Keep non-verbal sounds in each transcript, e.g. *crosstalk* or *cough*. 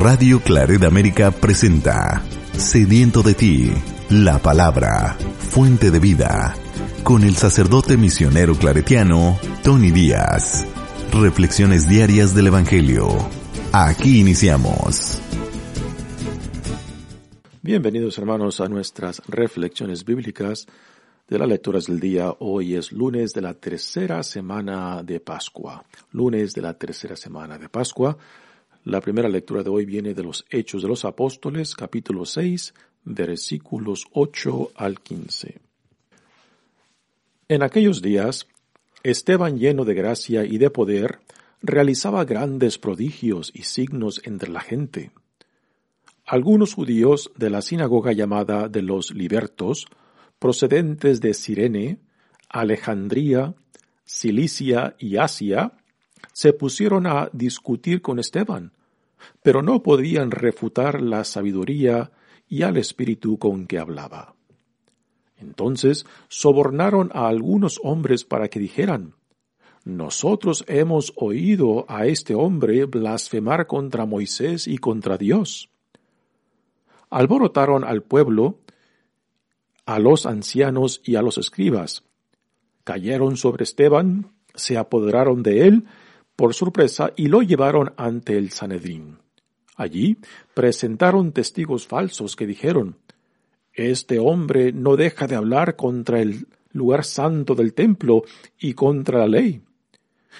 Radio Claret América presenta Sediento de ti, la palabra, fuente de vida, con el sacerdote misionero claretiano Tony Díaz. Reflexiones diarias del Evangelio. Aquí iniciamos. Bienvenidos hermanos a nuestras reflexiones bíblicas de las lecturas del día. Hoy es lunes de la tercera semana de Pascua. Lunes de la tercera semana de Pascua. La primera lectura de hoy viene de los Hechos de los Apóstoles, capítulo 6, versículos 8 al 15. En aquellos días, Esteban lleno de gracia y de poder, realizaba grandes prodigios y signos entre la gente. Algunos judíos de la sinagoga llamada de los libertos, procedentes de Sirene, Alejandría, Cilicia y Asia, se pusieron a discutir con Esteban, pero no podían refutar la sabiduría y al espíritu con que hablaba. Entonces sobornaron a algunos hombres para que dijeran, Nosotros hemos oído a este hombre blasfemar contra Moisés y contra Dios. Alborotaron al pueblo, a los ancianos y a los escribas. Cayeron sobre Esteban, se apoderaron de él por sorpresa y lo llevaron ante el Sanedrín. Allí presentaron testigos falsos que dijeron, este hombre no deja de hablar contra el lugar santo del templo y contra la ley.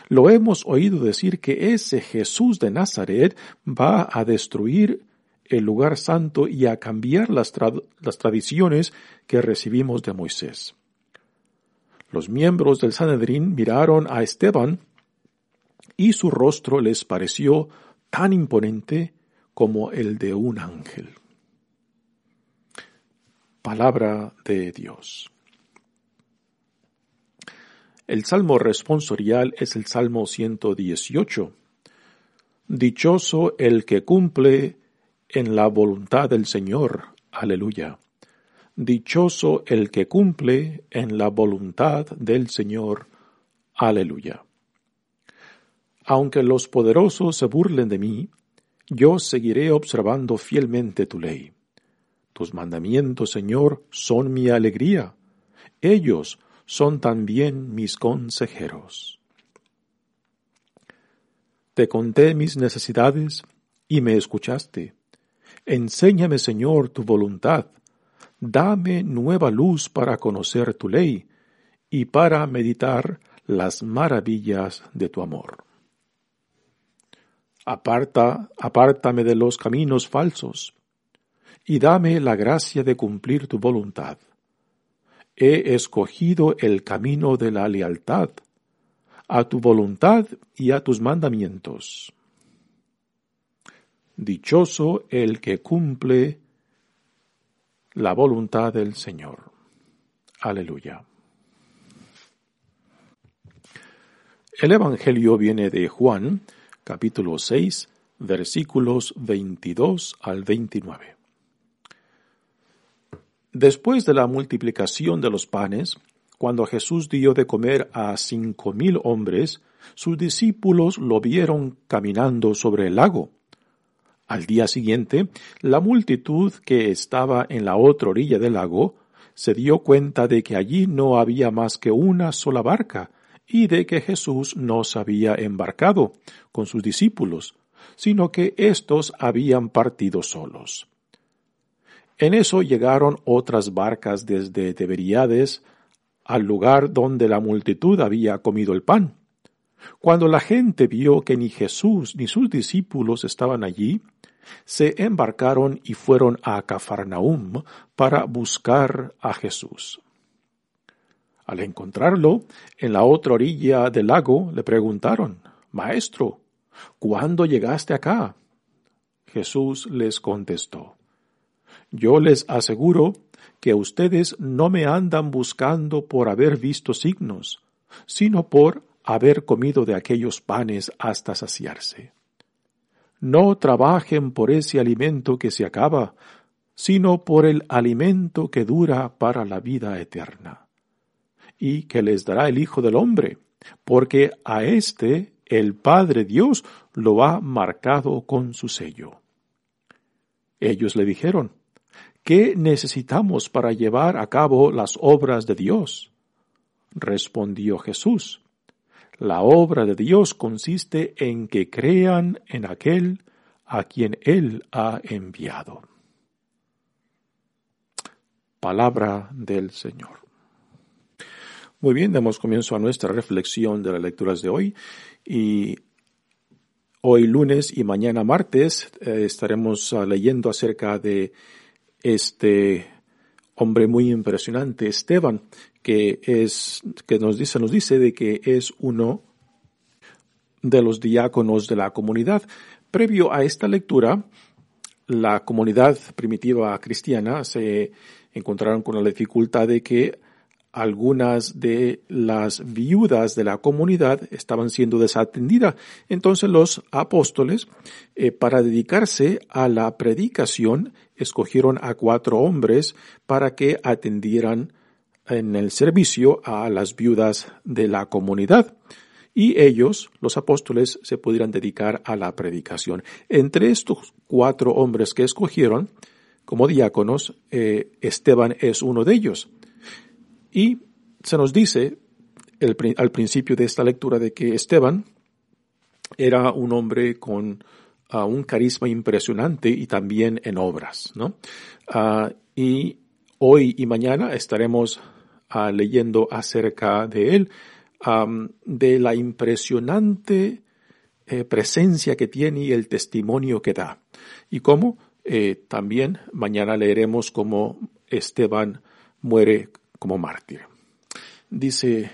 Lo hemos oído decir que ese Jesús de Nazaret va a destruir el lugar santo y a cambiar las, tradiciones que recibimos de Moisés. Los miembros del Sanedrín miraron a Esteban y su rostro les pareció tan imponente como el de un ángel. Palabra de Dios. El salmo responsorial es el Salmo 118. Dichoso el que cumple en la voluntad del Señor. Aleluya. Dichoso el que cumple en la voluntad del Señor. Aleluya. Aunque los poderosos se burlen de mí, yo seguiré observando fielmente tu ley. Tus mandamientos, Señor, son mi alegría. Ellos son también mis consejeros. Te conté mis necesidades y me escuchaste. Enséñame, Señor, tu voluntad. Dame nueva luz para conocer tu ley y para meditar las maravillas de tu amor. Aparta, apártame de los caminos falsos y dame la gracia de cumplir tu voluntad. He escogido el camino de la lealtad, a tu voluntad y a tus mandamientos. Dichoso el que cumple la voluntad del Señor. Aleluya. El Evangelio viene de Juan, capítulo 6, versículos 22 al 29. Después de la multiplicación de los panes, cuando Jesús dio de comer a cinco mil hombres, sus discípulos lo vieron caminando sobre el lago. Al día siguiente, la multitud que estaba en la otra orilla del lago se dio cuenta de que allí no había más que una sola barca y de que Jesús no se había embarcado con sus discípulos, sino que éstos habían partido solos. En eso llegaron otras barcas desde Teberiades al lugar donde la multitud había comido el pan. Cuando la gente vio que ni Jesús ni sus discípulos estaban allí, se embarcaron y fueron a Cafarnaum para buscar a Jesús. Al encontrarlo en la otra orilla del lago, le preguntaron, Maestro, ¿Cuándo llegaste acá? Jesús les contestó, Yo les aseguro que ustedes no me andan buscando por haber visto signos, sino por haber comido de aquellos panes hasta saciarse. No trabajen por ese alimento que se acaba, sino por el alimento que dura para la vida eterna, y que les dará el Hijo del Hombre, porque a éste el Padre Dios lo ha marcado con su sello. Ellos le dijeron, ¿qué necesitamos para llevar a cabo las obras de Dios? Respondió Jesús, la obra de Dios consiste en que crean en aquel a quien Él ha enviado. Palabra del Señor. Muy bien, damos comienzo a nuestra reflexión de las lecturas de hoy y hoy lunes y mañana martes eh, estaremos ah, leyendo acerca de este hombre muy impresionante, Esteban, que es, que nos dice, nos dice de que es uno de los diáconos de la comunidad. Previo a esta lectura, la comunidad primitiva cristiana se encontraron con la dificultad de que algunas de las viudas de la comunidad estaban siendo desatendidas. Entonces los apóstoles, eh, para dedicarse a la predicación, escogieron a cuatro hombres para que atendieran en el servicio a las viudas de la comunidad. Y ellos, los apóstoles, se pudieran dedicar a la predicación. Entre estos cuatro hombres que escogieron como diáconos, eh, Esteban es uno de ellos. Y se nos dice al principio de esta lectura de que Esteban era un hombre con uh, un carisma impresionante y también en obras, ¿no? Uh, y hoy y mañana estaremos uh, leyendo acerca de él, de la impresionante eh, presencia que tiene y el testimonio que da. Y cómo eh, también mañana leeremos cómo Esteban muere como mártir. Dice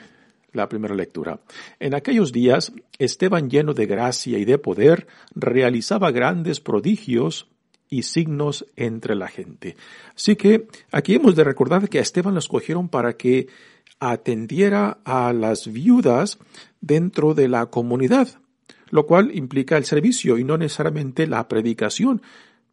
la primera lectura. En aquellos días, Esteban lleno de gracia y de poder realizaba grandes prodigios y signos entre la gente. Así que aquí hemos de recordar que a Esteban lo escogieron para que atendiera a las viudas dentro de la comunidad, lo cual implica el servicio y no necesariamente la predicación.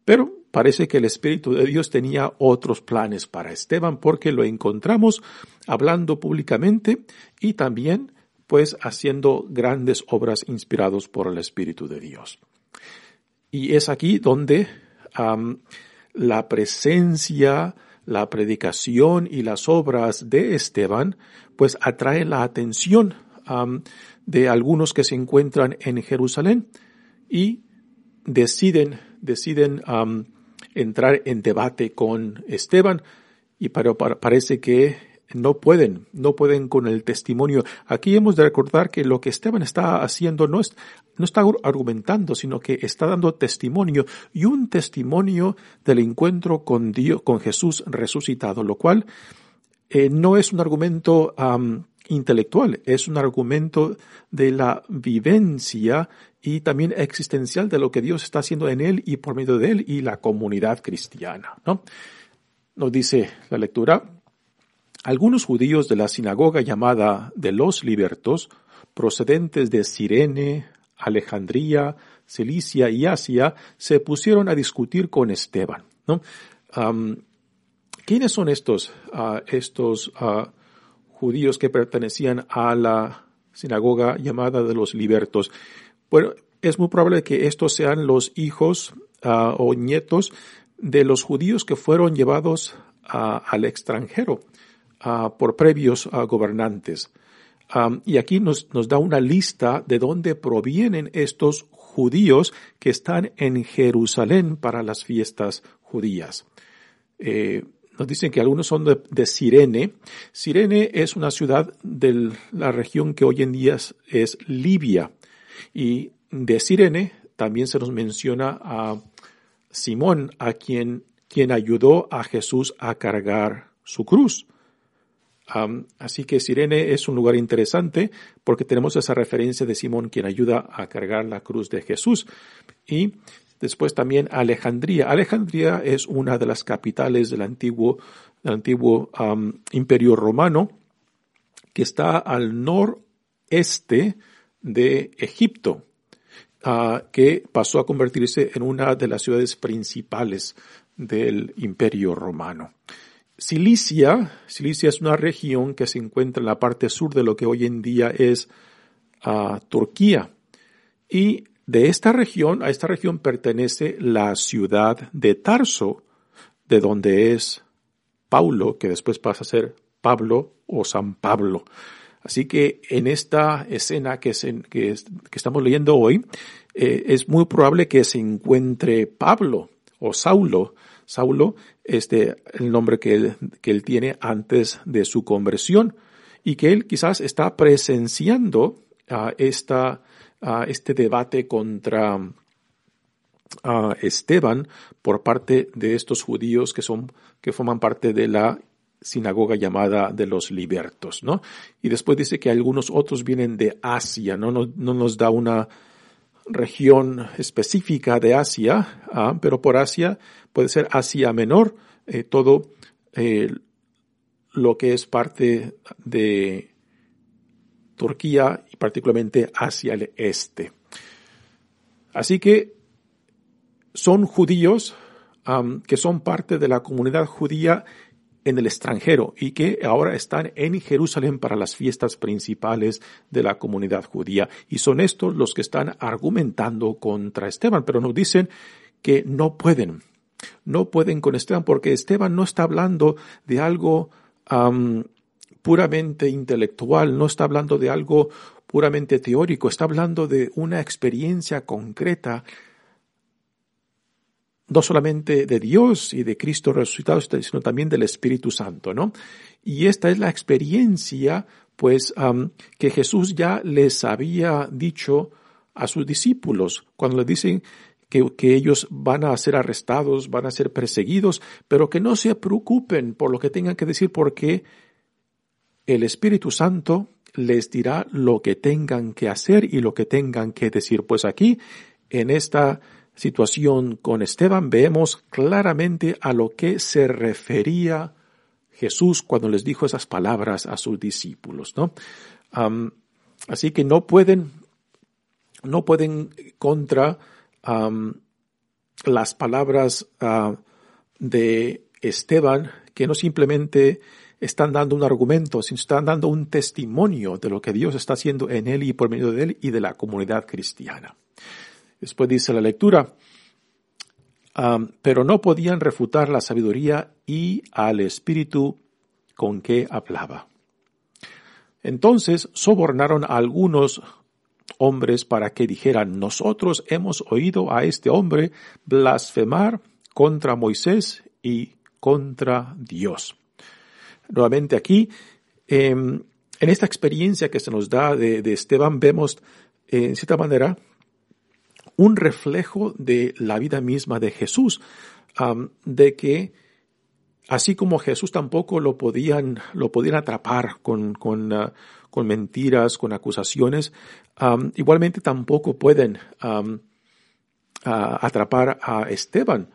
Pero parece que el Espíritu de Dios tenía otros planes para Esteban porque lo encontramos hablando públicamente y también pues haciendo grandes obras inspirados por el Espíritu de Dios. Y es aquí donde la presencia, la predicación y las obras de Esteban pues atrae la atención de algunos que se encuentran en Jerusalén y deciden deciden entrar en debate con Esteban, y parece que no pueden, no pueden con el testimonio. Aquí hemos de recordar que lo que Esteban está haciendo no, es, no está argumentando, sino que está dando testimonio y un testimonio del encuentro con Dios, con Jesús resucitado, lo cual eh, no es un argumento intelectual, es un argumento de la vivencia y también existencial de lo que Dios está haciendo en él y por medio de él y la comunidad cristiana. ¿no? Nos dice la lectura, algunos judíos de la sinagoga llamada de los libertos, procedentes de Sirene, Alejandría, Cilicia y Asia, se pusieron a discutir con Esteban. ¿no? ¿Quiénes son estos, ah, estos ah, judíos que pertenecían a la sinagoga llamada de los libertos. Bueno, es muy probable que estos sean los hijos ah, o nietos de los judíos que fueron llevados al extranjero por previos gobernantes. y aquí nos, nos da una lista de dónde provienen estos judíos que están en Jerusalén para las fiestas judías. Eh, nos dicen que algunos son de, Sirene. Sirene es una ciudad de la región que hoy en día es, Libia. Y de Sirene también se nos menciona a Simón, a quien, quien ayudó a Jesús a cargar su cruz. así que Sirene es un lugar interesante porque tenemos esa referencia de Simón quien ayuda a cargar la cruz de Jesús. Y después también Alejandría. Alejandría es una de las capitales del antiguo, del antiguo imperio romano que está al noreste de Egipto, ah, que pasó a convertirse en una de las ciudades principales del imperio romano. Cilicia, Cilicia es una región que se encuentra en la parte sur de lo que hoy en día es uh, Turquía. Y de esta región, a esta región pertenece la ciudad de Tarso, de donde es Paulo, que después pasa a ser Pablo o San Pablo. Así que en esta escena que, estamos leyendo hoy, eh, es muy probable que se encuentre Pablo o Saulo, Saulo, este, el nombre que él, tiene antes de su conversión, y que él quizás está presenciando uh, esta, este debate contra Esteban por parte de estos judíos que son, que forman parte de la sinagoga llamada de los libertos, ¿no? Y después dice que algunos otros vienen de Asia, ¿no? No, no nos da una región específica de Asia, ¿ah? pero por Asia puede ser Asia Menor, eh, todo eh, lo que es parte de Turquía y particularmente hacia el este. Así que son judíos que son parte de la comunidad judía en el extranjero y que ahora están en Jerusalén para las fiestas principales de la comunidad judía. Y son estos los que están argumentando contra Esteban, pero nos dicen que no pueden, no pueden con Esteban porque Esteban no está hablando de algo puramente intelectual, no está hablando de algo puramente teórico, está hablando de una experiencia concreta no solamente de Dios y de Cristo resucitado, sino también del Espíritu Santo, ¿no? Y esta es la experiencia, pues, que Jesús ya les había dicho a sus discípulos cuando les dicen que, que, ellos van a ser arrestados, van a ser perseguidos, pero que no se preocupen por lo que tengan que decir porque el Espíritu Santo les dirá lo que tengan que hacer y lo que tengan que decir. Pues aquí, en esta situación con Esteban vemos claramente a lo que se refería Jesús cuando les dijo esas palabras a sus discípulos, ¿no? así que no pueden, no pueden contra las palabras ah, de Esteban, que no simplemente están dando un argumento, sino están dando un testimonio de lo que Dios está haciendo en él y por medio de él y de la comunidad cristiana. Después dice la lectura, pero no podían refutar la sabiduría y al espíritu con que hablaba. Entonces sobornaron a algunos hombres para que dijeran, nosotros hemos oído a este hombre blasfemar contra Moisés y contra Dios. Nuevamente aquí, em, en esta experiencia que se nos da de, Esteban, vemos en cierta manera un reflejo de la vida misma de Jesús, de que así como Jesús tampoco lo podían, lo podían atrapar con, con, ah, con mentiras, con acusaciones, igualmente tampoco pueden atrapar a Esteban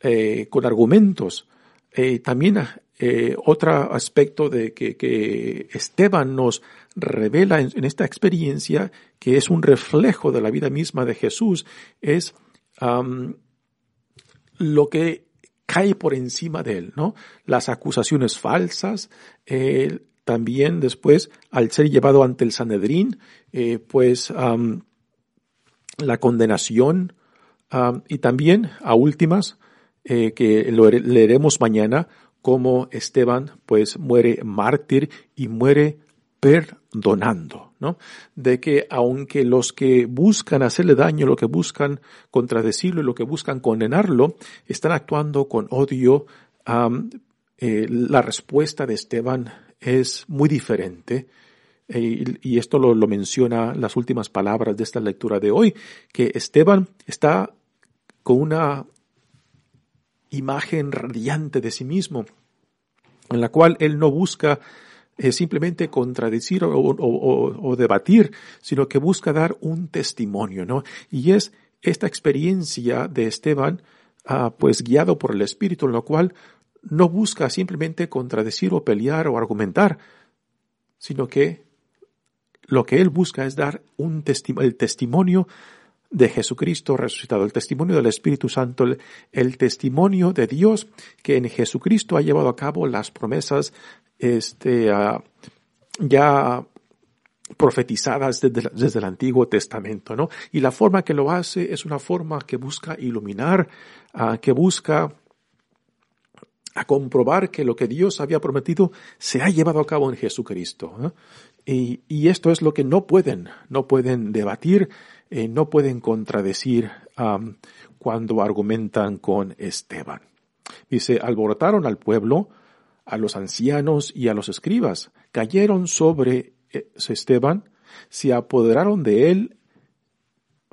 eh, con argumentos. Eh, también eh, otro aspecto de que, Esteban nos revela en, esta experiencia, que es un reflejo de la vida misma de Jesús, es lo que cae por encima de él, ¿no? Las acusaciones falsas, también después, al ser llevado ante el Sanedrín, eh, pues la condenación y también, a últimas, eh, que lo leeremos mañana, como Esteban pues muere mártir y muere perdonando, ¿no? De que aunque los que buscan hacerle daño, lo que buscan contradecirlo y lo que buscan condenarlo, están actuando con odio, eh, la respuesta de Esteban es muy diferente. Eh, y esto lo, lo menciona las últimas palabras de esta lectura de hoy, que Esteban está con una imagen radiante de sí mismo, en la cual él no busca eh, simplemente contradecir o, debatir, sino que busca dar un testimonio, ¿no? Y es esta experiencia de Esteban, ah, pues guiado por el Espíritu, en lo cual no busca simplemente contradecir o pelear o argumentar, sino que lo que él busca es dar un el testimonio de Jesucristo resucitado, el testimonio del Espíritu Santo, el, testimonio de Dios que en Jesucristo ha llevado a cabo las promesas este, ah, ya profetizadas desde, el Antiguo Testamento, ¿no? Y la forma que lo hace es una forma que busca iluminar, ah, que busca a comprobar que lo que Dios había prometido se ha llevado a cabo en Jesucristo. Y, y, esto es lo que no pueden, no pueden debatir, eh, no pueden contradecir cuando argumentan con Esteban. Dice, alborotaron al pueblo, a los ancianos y a los escribas, cayeron sobre eh, Esteban, se apoderaron de él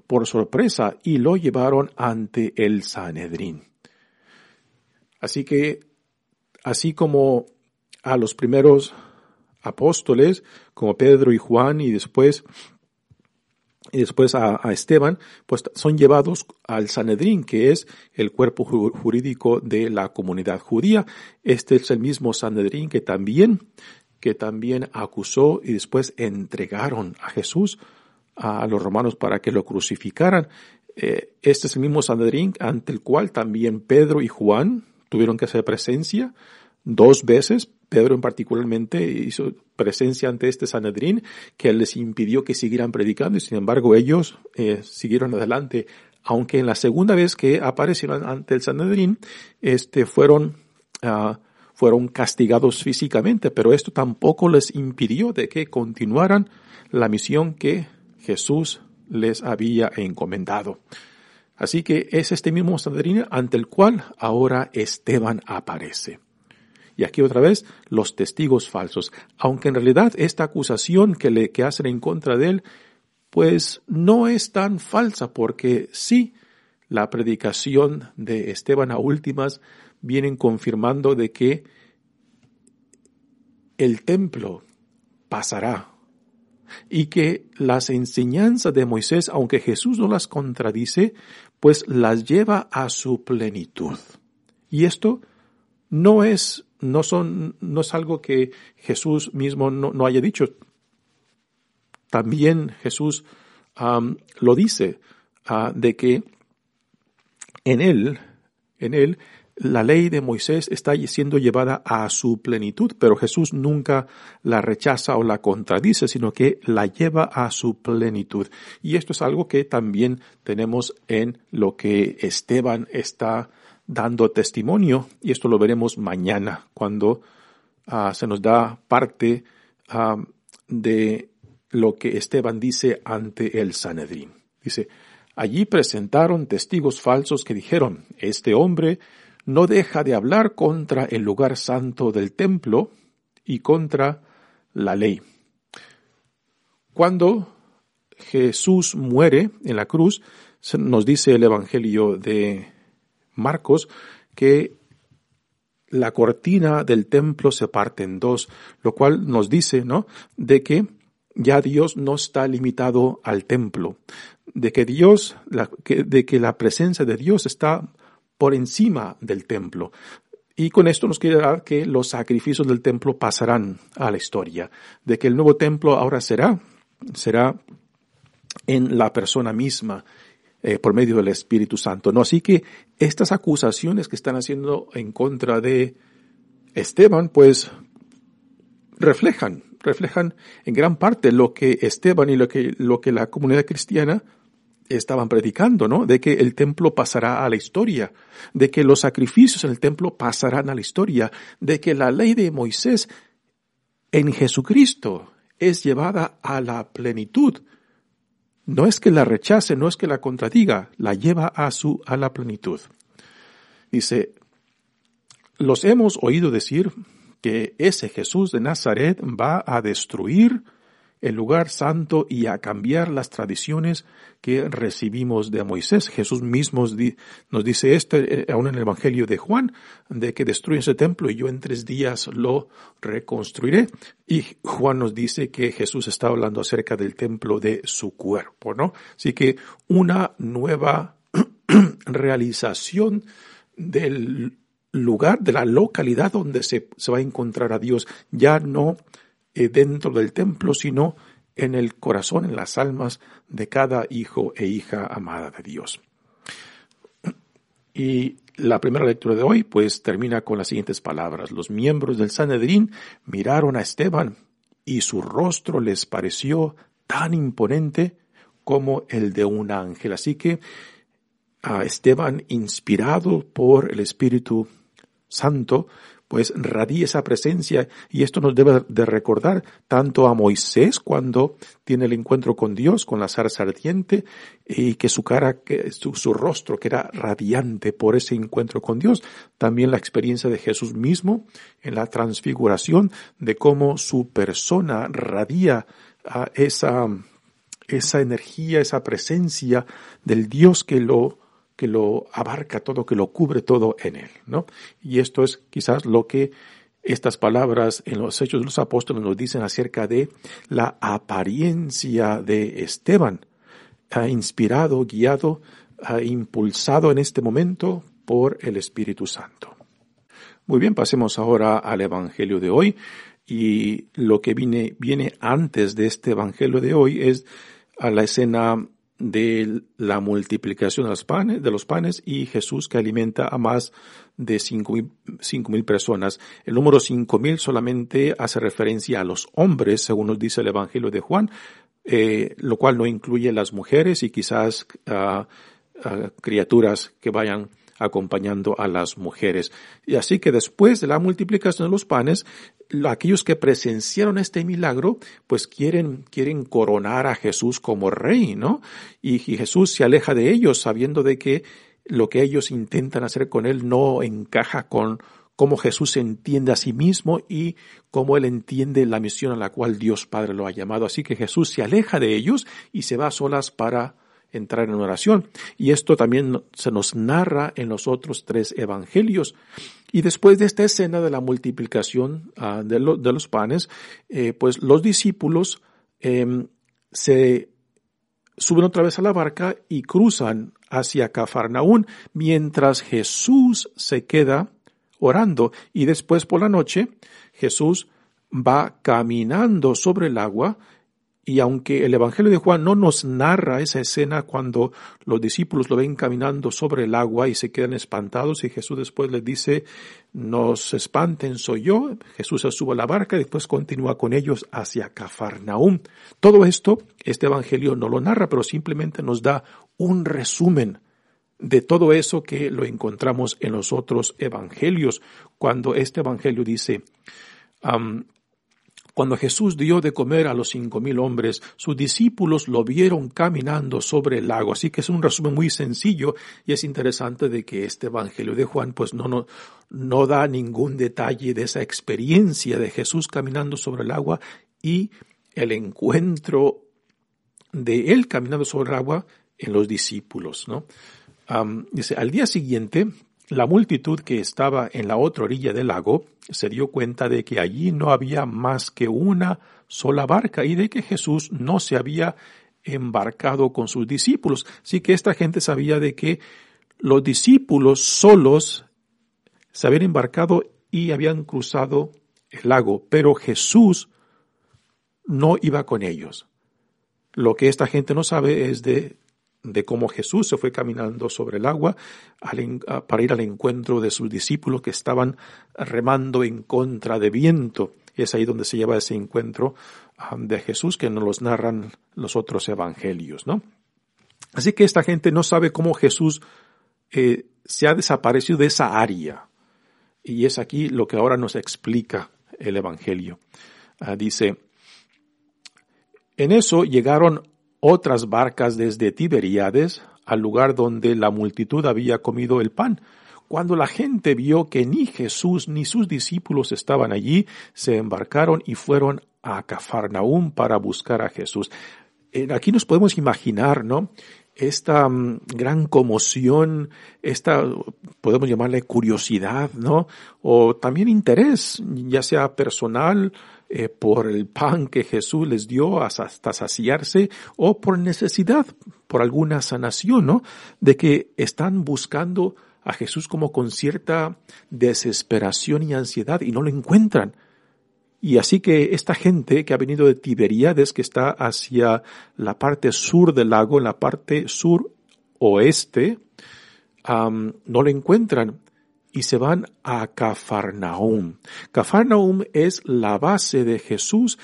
por sorpresa y lo llevaron ante el Sanedrín. Así que, así como a los primeros apóstoles, como Pedro y Juan, y después y después a, Esteban, pues son llevados al Sanedrín, que es el cuerpo jurídico de la comunidad judía. Este es el mismo Sanedrín que también, que también acusó y después entregaron a Jesús a los romanos para que lo crucificaran. Eh, este es el mismo Sanedrín ante el cual también Pedro y Juan tuvieron que hacer presencia dos veces Pedro en particularmente hizo presencia ante este Sanedrín que les impidió que siguieran predicando y sin embargo ellos eh, siguieron adelante. Aunque en la segunda vez que aparecieron ante el Sanedrín, este, fueron, uh, fueron castigados físicamente, pero esto tampoco les impidió de que continuaran la misión que Jesús les había encomendado. Así que es este mismo Sanedrín ante el cual ahora Esteban aparece. Y aquí otra vez, los testigos falsos. Aunque en realidad esta acusación que le que hacen en contra de él, pues no es tan falsa, porque sí, la predicación de Esteban a últimas vienen confirmando de que el templo pasará y que las enseñanzas de Moisés, aunque Jesús no las contradice, pues las lleva a su plenitud. Y esto no es no son, no es algo que Jesús mismo no, haya dicho. También Jesús lo dice, ah, de que en él, en él, la ley de Moisés está siendo llevada a su plenitud, pero Jesús nunca la rechaza o la contradice, sino que la lleva a su plenitud. Y esto es algo que también tenemos en lo que Esteban está dando testimonio, y esto lo veremos mañana cuando ah, se nos da parte ah, de lo que Esteban dice ante el Sanedrín. Dice, allí presentaron testigos falsos que dijeron, este hombre no deja de hablar contra el lugar santo del templo y contra la ley. Cuando Jesús muere en la cruz, nos dice el Evangelio de Marcos que la cortina del templo se parte en dos, lo cual nos dice, ¿no? De que ya Dios no está limitado al templo, de que Dios, de que la presencia de Dios está por encima del templo. Y con esto nos quiere dar que los sacrificios del templo pasarán a la historia, de que el nuevo templo ahora será, será en la persona misma, eh, por medio del Espíritu Santo. No, así que estas acusaciones que están haciendo en contra de Esteban, pues reflejan, reflejan en gran parte lo que Esteban y lo que, lo que la comunidad cristiana estaban predicando, ¿no? De que el templo pasará a la historia, de que los sacrificios en el templo pasarán a la historia, de que la ley de Moisés en Jesucristo es llevada a la plenitud no es que la rechace, no es que la contradiga, la lleva a su, a la plenitud. Dice, los hemos oído decir que ese Jesús de Nazaret va a destruir el lugar santo y a cambiar las tradiciones que recibimos de Moisés. Jesús mismo nos dice esto eh, aún en el Evangelio de Juan, de que destruye ese templo y yo en tres días lo reconstruiré. Y Juan nos dice que Jesús está hablando acerca del templo de su cuerpo, ¿no? Así que una nueva *clears throat* realización del lugar, de la localidad donde se, se va a encontrar a Dios, ya no eh, dentro del templo, sino en el corazón, en las almas de cada hijo e hija amada de Dios. Y la primera lectura de hoy pues termina con las siguientes palabras. Los miembros del Sanedrín miraron a Esteban y su rostro les pareció tan imponente como el de un ángel. Así que a Esteban, inspirado por el Espíritu Santo, pues radia esa presencia y esto nos debe de recordar tanto a Moisés cuando tiene el encuentro con Dios, con la zarza ardiente y que su cara, su, su rostro que era radiante por ese encuentro con Dios. También la experiencia de Jesús mismo en la transfiguración de cómo su persona radia a esa, esa energía, esa presencia del Dios que lo que lo abarca todo, que lo cubre todo en él, ¿no? Y esto es quizás lo que estas palabras en los Hechos de los Apóstoles nos dicen acerca de la apariencia de Esteban, inspirado, guiado, impulsado en este momento por el Espíritu Santo. Muy bien, pasemos ahora al Evangelio de hoy y lo que viene, viene antes de este Evangelio de hoy es a la escena de la multiplicación de los panes, de los panes y Jesús que alimenta a más de cinco mil, personas. El número cinco mil solamente hace referencia a los hombres, según nos dice el Evangelio de Juan, eh, lo cual no incluye las mujeres y quizás uh, criaturas que vayan acompañando a las mujeres. Y así que después de la multiplicación de los panes, aquellos que presenciaron este milagro, pues quieren, quieren coronar a Jesús como rey, ¿no? Y, Jesús se aleja de ellos sabiendo de que lo que ellos intentan hacer con él no encaja con cómo Jesús entiende a sí mismo y cómo él entiende la misión a la cual Dios Padre lo ha llamado. Así que Jesús se aleja de ellos y se va a solas para entrar en oración. Y esto también se nos narra en los otros tres evangelios. Y después de esta escena de la multiplicación ah, de, los panes, eh, pues los discípulos em, se suben otra vez a la barca y cruzan hacia Cafarnaún, mientras Jesús se queda orando. Y después por la noche, Jesús va caminando sobre el agua y aunque el Evangelio de Juan no nos narra esa escena cuando los discípulos lo ven caminando sobre el agua y se quedan espantados y Jesús después les dice, no se espanten, soy yo, Jesús se sube a la barca y después continúa con ellos hacia Cafarnaúm. Todo esto, este Evangelio no lo narra, pero simplemente nos da un resumen de todo eso que lo encontramos en los otros Evangelios, cuando este Evangelio dice, cuando Jesús dio de comer a los cinco mil hombres, sus discípulos lo vieron caminando sobre el lago. Así que es un resumen muy sencillo y es interesante de que este Evangelio de Juan pues no, no, no da ningún detalle de esa experiencia de Jesús caminando sobre el agua y el encuentro de él caminando sobre el agua en los discípulos, ¿no? dice, al día siguiente, la multitud que estaba en la otra orilla del lago se dio cuenta de que allí no había más que una sola barca y de que Jesús no se había embarcado con sus discípulos. Así que esta gente sabía de que los discípulos solos se habían embarcado y habían cruzado el lago, pero Jesús no iba con ellos. Lo que esta gente no sabe es de de cómo Jesús se fue caminando sobre el agua para ir al encuentro de sus discípulos que estaban remando en contra de viento. Es ahí donde se lleva ese encuentro de Jesús que nos los narran los otros evangelios, ¿no? Así que esta gente no sabe cómo Jesús eh, se ha desaparecido de esa área. Y es aquí lo que ahora nos explica el evangelio. Ah, dice, en eso llegaron otras barcas desde Tiberíades al lugar donde la multitud había comido el pan. Cuando la gente vio que ni Jesús ni sus discípulos estaban allí, se embarcaron y fueron a Cafarnaúm para buscar a Jesús. Aquí nos podemos imaginar, ¿no? esta mm, gran conmoción, esta, podemos llamarle curiosidad, ¿no? O también interés, ya sea personal, eh, por el pan que Jesús les dio hasta saciarse, o por necesidad, por alguna sanación, ¿no? De que están buscando a Jesús como con cierta desesperación y ansiedad y no lo encuentran. Y así que esta gente que ha venido de Tiberíades, que está hacia la parte sur del lago, en la parte sur oeste, no lo encuentran y se van a Cafarnaum. Cafarnaum es la base de Jesús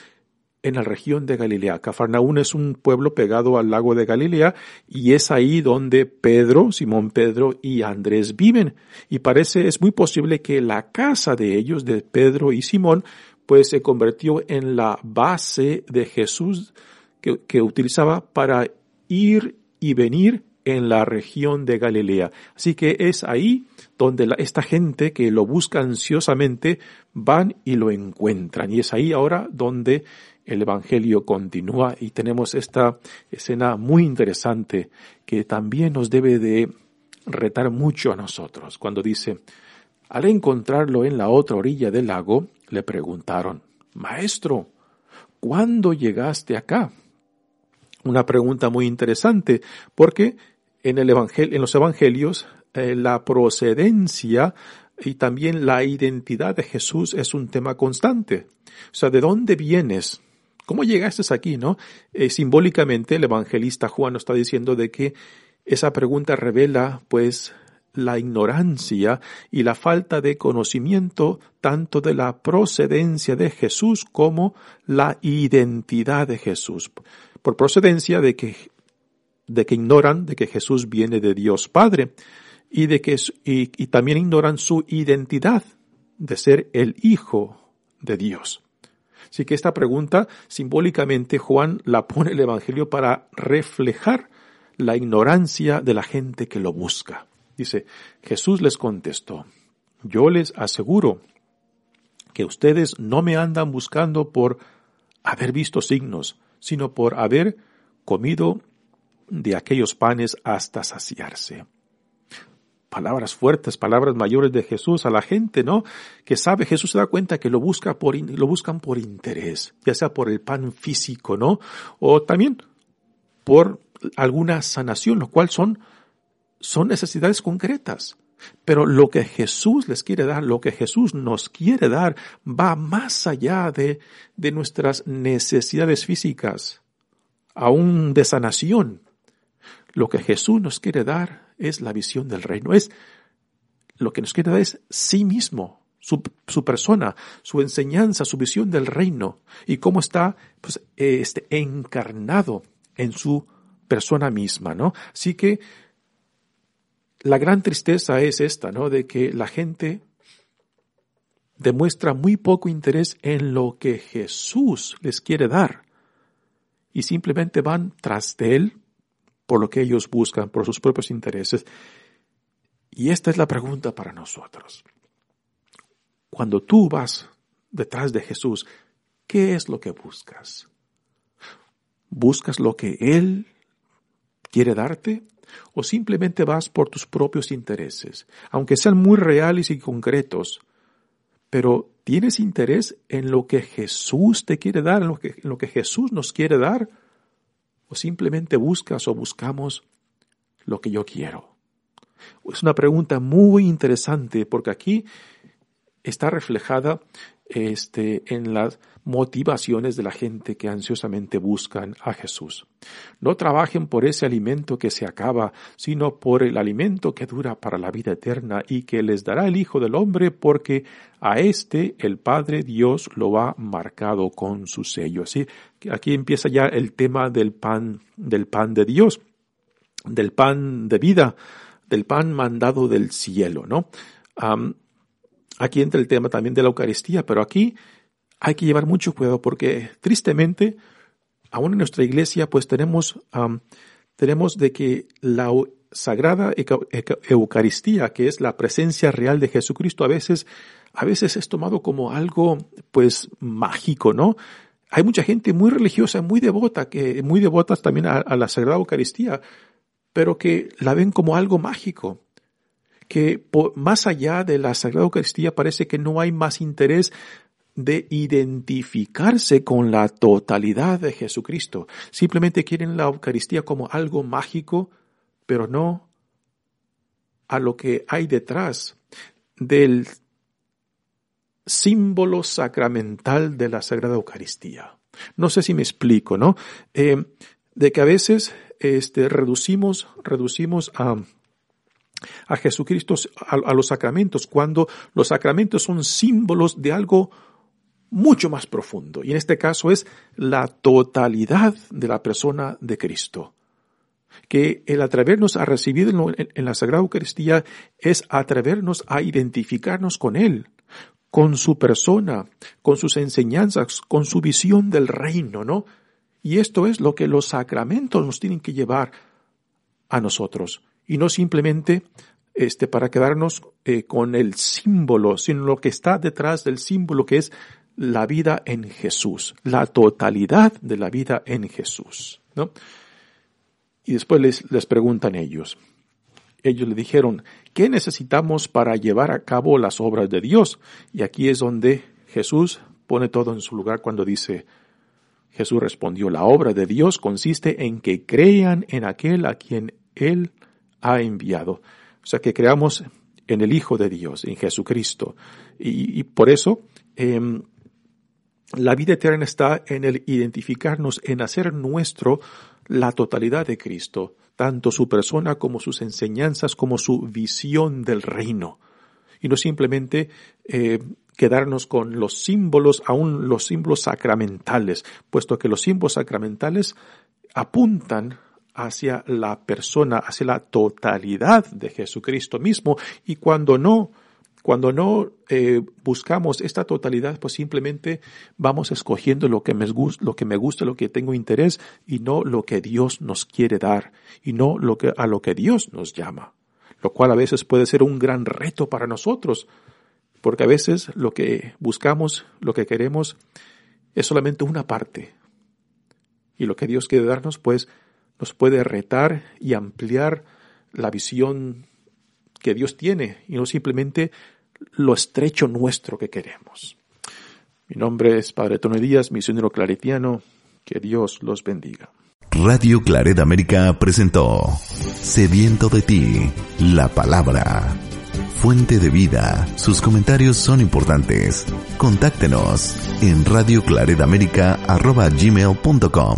en la región de Galilea. Cafarnaum es un pueblo pegado al lago de Galilea y es ahí donde Pedro, Simón Pedro y Andrés viven. Y parece, es muy posible que la casa de ellos, de Pedro y Simón, pues se convirtió en la base de Jesús que, utilizaba para ir y venir en la región de Galilea. Así que es ahí donde esta gente que lo busca ansiosamente van y lo encuentran. Y es ahí ahora donde el Evangelio continúa y tenemos esta escena muy interesante que también nos debe de retar mucho a nosotros. Cuando dice, al encontrarlo en la otra orilla del lago, le preguntaron, Maestro, ¿cuándo llegaste acá? Una pregunta muy interesante, porque en, el en los evangelios eh, la procedencia y también la identidad de Jesús es un tema constante. O sea, ¿de dónde vienes? ¿Cómo llegaste aquí, no? Eh, simbólicamente el evangelista Juan nos está diciendo de que esa pregunta revela, pues, la ignorancia y la falta de conocimiento tanto de la procedencia de Jesús como la identidad de Jesús. Por procedencia de que, de que ignoran de que Jesús viene de Dios Padre y de que, y, y también ignoran su identidad de ser el Hijo de Dios. Así que esta pregunta simbólicamente Juan la pone el Evangelio para reflejar la ignorancia de la gente que lo busca. Dice, Jesús les contestó, yo les aseguro que ustedes no me andan buscando por haber visto signos, sino por haber comido de aquellos panes hasta saciarse. Palabras fuertes, palabras mayores de Jesús a la gente, ¿no? Que sabe, Jesús se da cuenta que lo busca por, lo buscan por interés, ya sea por el pan físico, ¿no? O también por alguna sanación, lo cual son son necesidades concretas. Pero lo que Jesús les quiere dar, lo que Jesús nos quiere dar, va más allá de, de nuestras necesidades físicas, aún de sanación. Lo que Jesús nos quiere dar es la visión del reino, es lo que nos quiere dar es sí mismo, su, persona, su enseñanza, su visión del reino y cómo está pues, este, encarnado en su persona misma, ¿no? Así que la gran tristeza es esta, ¿no? De que la gente demuestra muy poco interés en lo que Jesús les quiere dar y simplemente van tras de Él por lo que ellos buscan, por sus propios intereses. Y esta es la pregunta para nosotros. Cuando tú vas detrás de Jesús, ¿qué es lo que buscas? ¿Buscas lo que Él quiere darte? o simplemente vas por tus propios intereses, aunque sean muy reales y concretos, pero ¿tienes interés en lo que Jesús te quiere dar, en lo que, en lo que Jesús nos quiere dar? ¿O simplemente buscas o buscamos lo que yo quiero? Es una pregunta muy interesante porque aquí está reflejada este, en las motivaciones de la gente que ansiosamente buscan a Jesús. No trabajen por ese alimento que se acaba, sino por el alimento que dura para la vida eterna y que les dará el Hijo del Hombre, porque a este el Padre Dios lo ha marcado con su sello. Así aquí empieza ya el tema del pan, del pan de Dios, del pan de vida, del pan mandado del cielo, ¿no? Aquí entra el tema también de la Eucaristía, pero aquí hay que llevar mucho cuidado porque tristemente, aún en nuestra iglesia, pues tenemos, tenemos de que la sagrada Eucaristía, que es la presencia real de Jesucristo, a veces, a veces es tomado como algo, pues, mágico, ¿no? hay mucha gente muy religiosa, muy devota, que muy devotas también a la Sagrada Eucaristía, pero que la ven como algo mágico, que más allá de la Sagrada Eucaristía parece que no hay más interés de identificarse con la totalidad de Jesucristo. Simplemente quieren la Eucaristía como algo mágico, pero no a lo que hay detrás del símbolo sacramental de la Sagrada Eucaristía. No sé si me explico, ¿no? Eh, de que a veces este, reducimos, reducimos a, a Jesucristo, a, los sacramentos, cuando los sacramentos son símbolos de algo mucho más profundo. Y en este caso es la totalidad de la persona de Cristo. Que el atrevernos a recibir en la Sagrada Eucaristía es atrevernos a identificarnos con Él, con su persona, con sus enseñanzas, con su visión del reino, ¿no? Y esto es lo que los sacramentos nos tienen que llevar a nosotros. Y no simplemente este, para quedarnos eh, con el símbolo, sino lo que está detrás del símbolo que es la vida en Jesús, la totalidad de la vida en Jesús. ¿no? Y después les, les preguntan ellos. Ellos le dijeron, ¿qué necesitamos para llevar a cabo las obras de Dios? Y aquí es donde Jesús pone todo en su lugar cuando dice, Jesús respondió, la obra de Dios consiste en que crean en aquel a quien Él ha enviado. O sea, que creamos en el Hijo de Dios, en Jesucristo. Y, por eso em, la vida eterna está en el identificarnos, en hacer nuestro la totalidad de Cristo, tanto su persona como sus enseñanzas, como su visión del reino. Y no simplemente eh, quedarnos con los símbolos, aún los símbolos sacramentales, puesto que los símbolos sacramentales apuntan hacia la persona, hacia la totalidad de Jesucristo mismo, y cuando no, cuando no eh, buscamos esta totalidad, pues simplemente vamos escogiendo lo que, me gusta, lo que me gusta, lo que tengo interés, y no lo que Dios nos quiere dar, y no lo que, a lo que Dios nos llama. Lo cual a veces puede ser un gran reto para nosotros, porque a veces lo que buscamos, lo que queremos, es solamente una parte. Y lo que Dios quiere darnos, pues, nos puede retar y ampliar la visión que Dios tiene y no simplemente lo estrecho nuestro que queremos. Mi nombre es Padre Tono Díaz, misionero claretiano. Que Dios los bendiga. Radio Claret América presentó Sediento de ti, la palabra fuente de vida. Sus comentarios son importantes. Contáctenos en radioclaredamerica.gmail.com